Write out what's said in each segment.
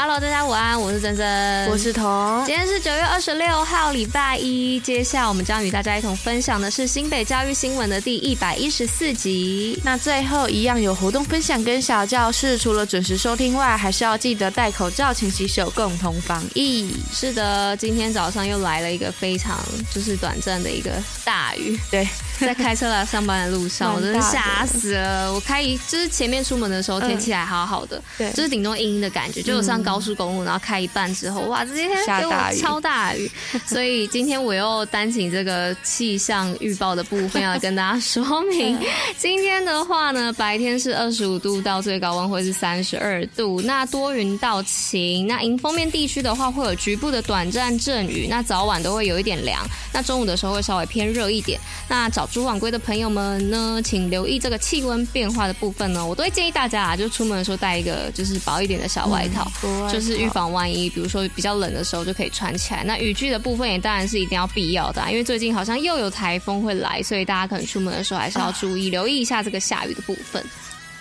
Hello，大家午安，我是珍珍，我是彤。今天是九月二十六号，礼拜一。接下来我们将与大家一同分享的是新北教育新闻的第一百一十四集。那最后一样有活动分享跟小教室，除了准时收听外，还是要记得戴口罩、勤洗手，共同防疫。是的，今天早上又来了一个非常就是短暂的一个大雨。对。在开车来上班的路上，我真的吓死了。我开一就是前面出门的时候天气还好好的，对，就是顶多阴阴的感觉。就我上高速公路，然后开一半之后，哇，这几天下大雨，超大雨。所以今天我又担起这个气象预报的部分要跟大家说明。今天的话呢，白天是二十五度到最高温会是三十二度，那多云到晴。那迎风面地区的话会有局部的短暂阵雨，那早晚都会有一点凉。那中午的时候会稍微偏热一点。那早出晚归的朋友们呢，请留意这个气温变化的部分呢。我都会建议大家啊，就出门的时候带一个就是薄一点的小外套，嗯、就是预防万一，比如说比较冷的时候就可以穿起来。那雨具的部分也当然是一定要必要的，啊，因为最近好像又有台风会来，所以大家可能出门的时候还是要注意，啊、留意一下这个下雨的部分。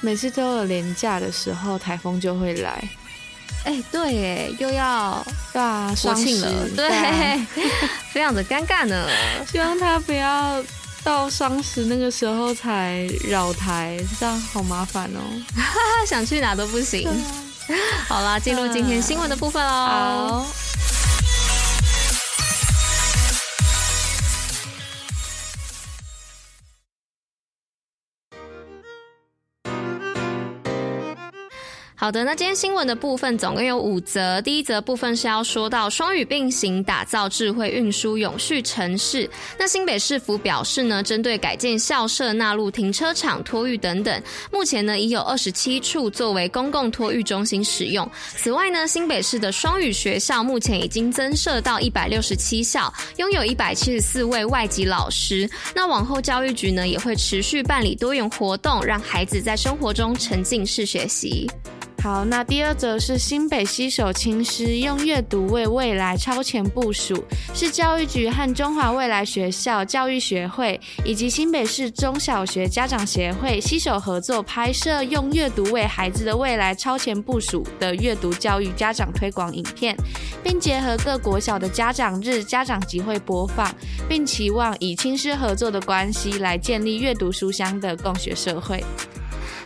每次都有连假的时候，台风就会来。哎、欸，对，哎，又要对啊，国庆了，对，非常的尴尬呢。希望他不要到双十那个时候才绕台，这样好麻烦哦。想去哪都不行。啊、好啦，进入今天新闻的部分喽。好的，那今天新闻的部分总共有五则。第一则部分是要说到双语并行，打造智慧运输永续城市。那新北市府表示呢，针对改建校舍、纳入停车场、托育等等，目前呢已有二十七处作为公共托育中心使用。此外呢，新北市的双语学校目前已经增设到一百六十七校，拥有一百七十四位外籍老师。那往后教育局呢也会持续办理多元活动，让孩子在生活中沉浸式学习。好，那第二则是新北西手青师，用阅读为未来超前部署，是教育局和中华未来学校教育学会以及新北市中小学家长协会携手合作拍摄，用阅读为孩子的未来超前部署的阅读教育家长推广影片，并结合各国小的家长日家长集会播放，并期望以亲师合作的关系来建立阅读书香的共学社会。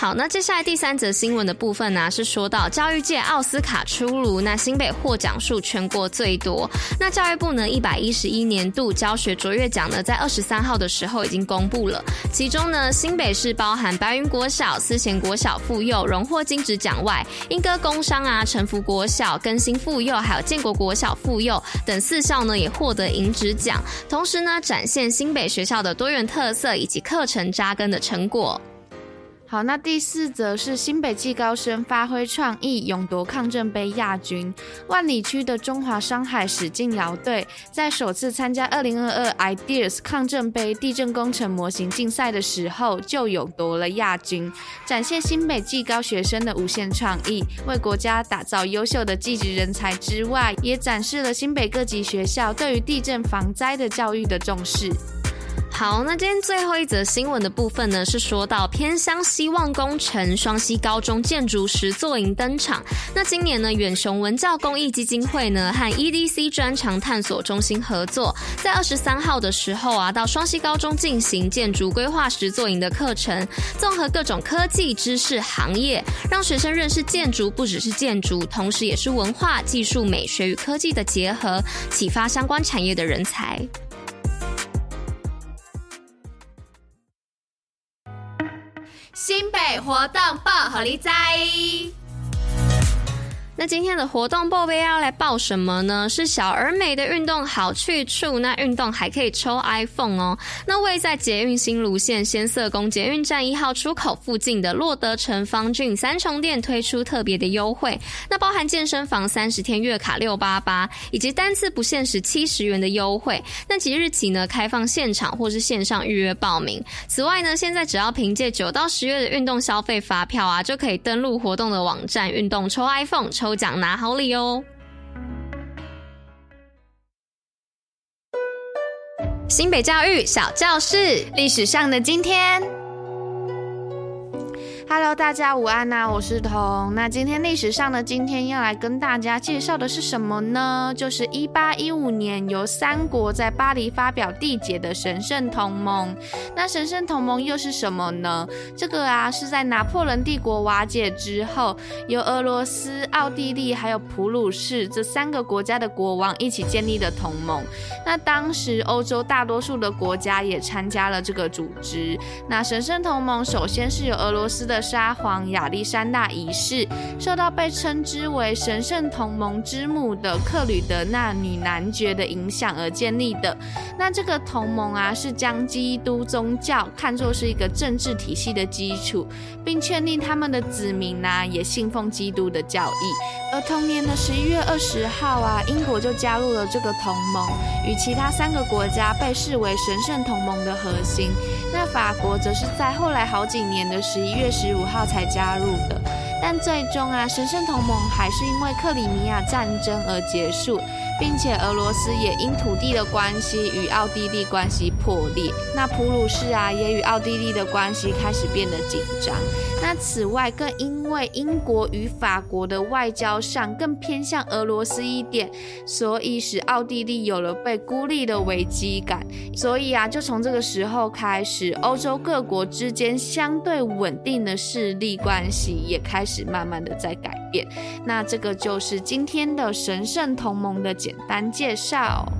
好，那接下来第三则新闻的部分呢、是说到教育界奥斯卡出炉，那新北获奖数全国最多。那教育部呢，一百一十一年度教学卓越奖呢，在二十三号的时候已经公布了。其中呢，新北市包含白云国小、思贤国小附幼荣获金质奖外，莺歌工商啊、成福国小、更新附幼，还有建国国小附幼等四校呢，也获得银质奖。同时呢，展现新北学校的多元特色以及课程扎根的成果。好，那第四则是新北技高生发挥创意，勇夺抗震杯亚军。万里区的中华商海史进窑队在首次参加二零二二 Ideas 抗震杯地震工程模型竞赛的时候，就勇夺了亚军，展现新北技高学生的无限创意，为国家打造优秀的技职人才之外，也展示了新北各级学校对于地震防灾的教育的重视。好，那今天最后一则新闻的部分呢，是说到偏乡希望工程双溪高中建筑实作营登场。那今年呢，远雄文教公益基金会呢和 EDC 专长探索中心合作，在二十三号的时候啊，到双溪高中进行建筑规划实作营的课程，综合各种科技知识行业，让学生认识建筑不只是建筑，同时也是文化、技术、美学与科技的结合，启发相关产业的人才。新北活动报虎哩知。那今天的活动报备要来报什么呢？是小而美的运动好去处。那运动还可以抽 iPhone 哦。那位在捷运新芦线仙色宫捷运站一号出口附近的洛德城方峻三重店推出特别的优惠，那包含健身房三十天月卡六八八，以及单次不限时七十元的优惠。那即日起呢，开放现场或是线上预约报名。此外呢，现在只要凭借九到十月的运动消费发票啊，就可以登录活动的网站运动抽 iPhone 抽。抽奖拿好礼哦！新北教育小教室，历史上的今天。Hello，大家午安呐、我是彤。那今天历史上呢今天要来跟大家介绍的是什么呢？就是一八一五年由三国在巴黎发表缔结的神圣同盟。那神圣同盟又是什么呢？这个啊是在拿破仑帝国瓦解之后，由俄罗斯、奥地利还有普鲁士这三个国家的国王一起建立的同盟。那当时欧洲大多数的国家也参加了这个组织。那神圣同盟首先是由俄罗斯的。沙皇亚历山大一世受到被称之为神圣同盟之母的克吕德纳女男爵的影响而建立的。那这个同盟啊，是将基督宗教看作是一个政治体系的基础，并确立他们的子民呢、也信奉基督的教义。而同年的十一月二十号啊，英国就加入了这个同盟，与其他三个国家被视为神圣同盟的核心。那法国则是在后来好几年的十一月十十五号才加入的，但最终啊，神圣同盟还是因为克里米亚战争而结束。并且俄罗斯也因土地的关系与奥地利关系破裂，那普鲁士啊也与奥地利的关系开始变得紧张。那此外，更因为英国与法国的外交上更偏向俄罗斯一点，所以使奥地利有了被孤立的危机感。所以啊，就从这个时候开始，欧洲各国之间相对稳定的势力关系也开始慢慢的在改变。那这个就是今天的神圣同盟的简单介绍。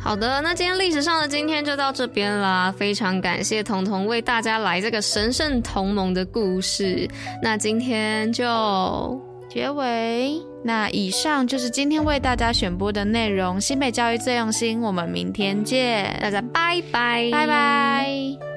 好的，那今天历史上的今天就到这边啦。非常感谢彤彤为大家来这个神圣同盟的故事。那今天就结尾。那以上就是今天为大家选播的内容。新北教育最用心，我们明天见，大家拜拜，拜拜。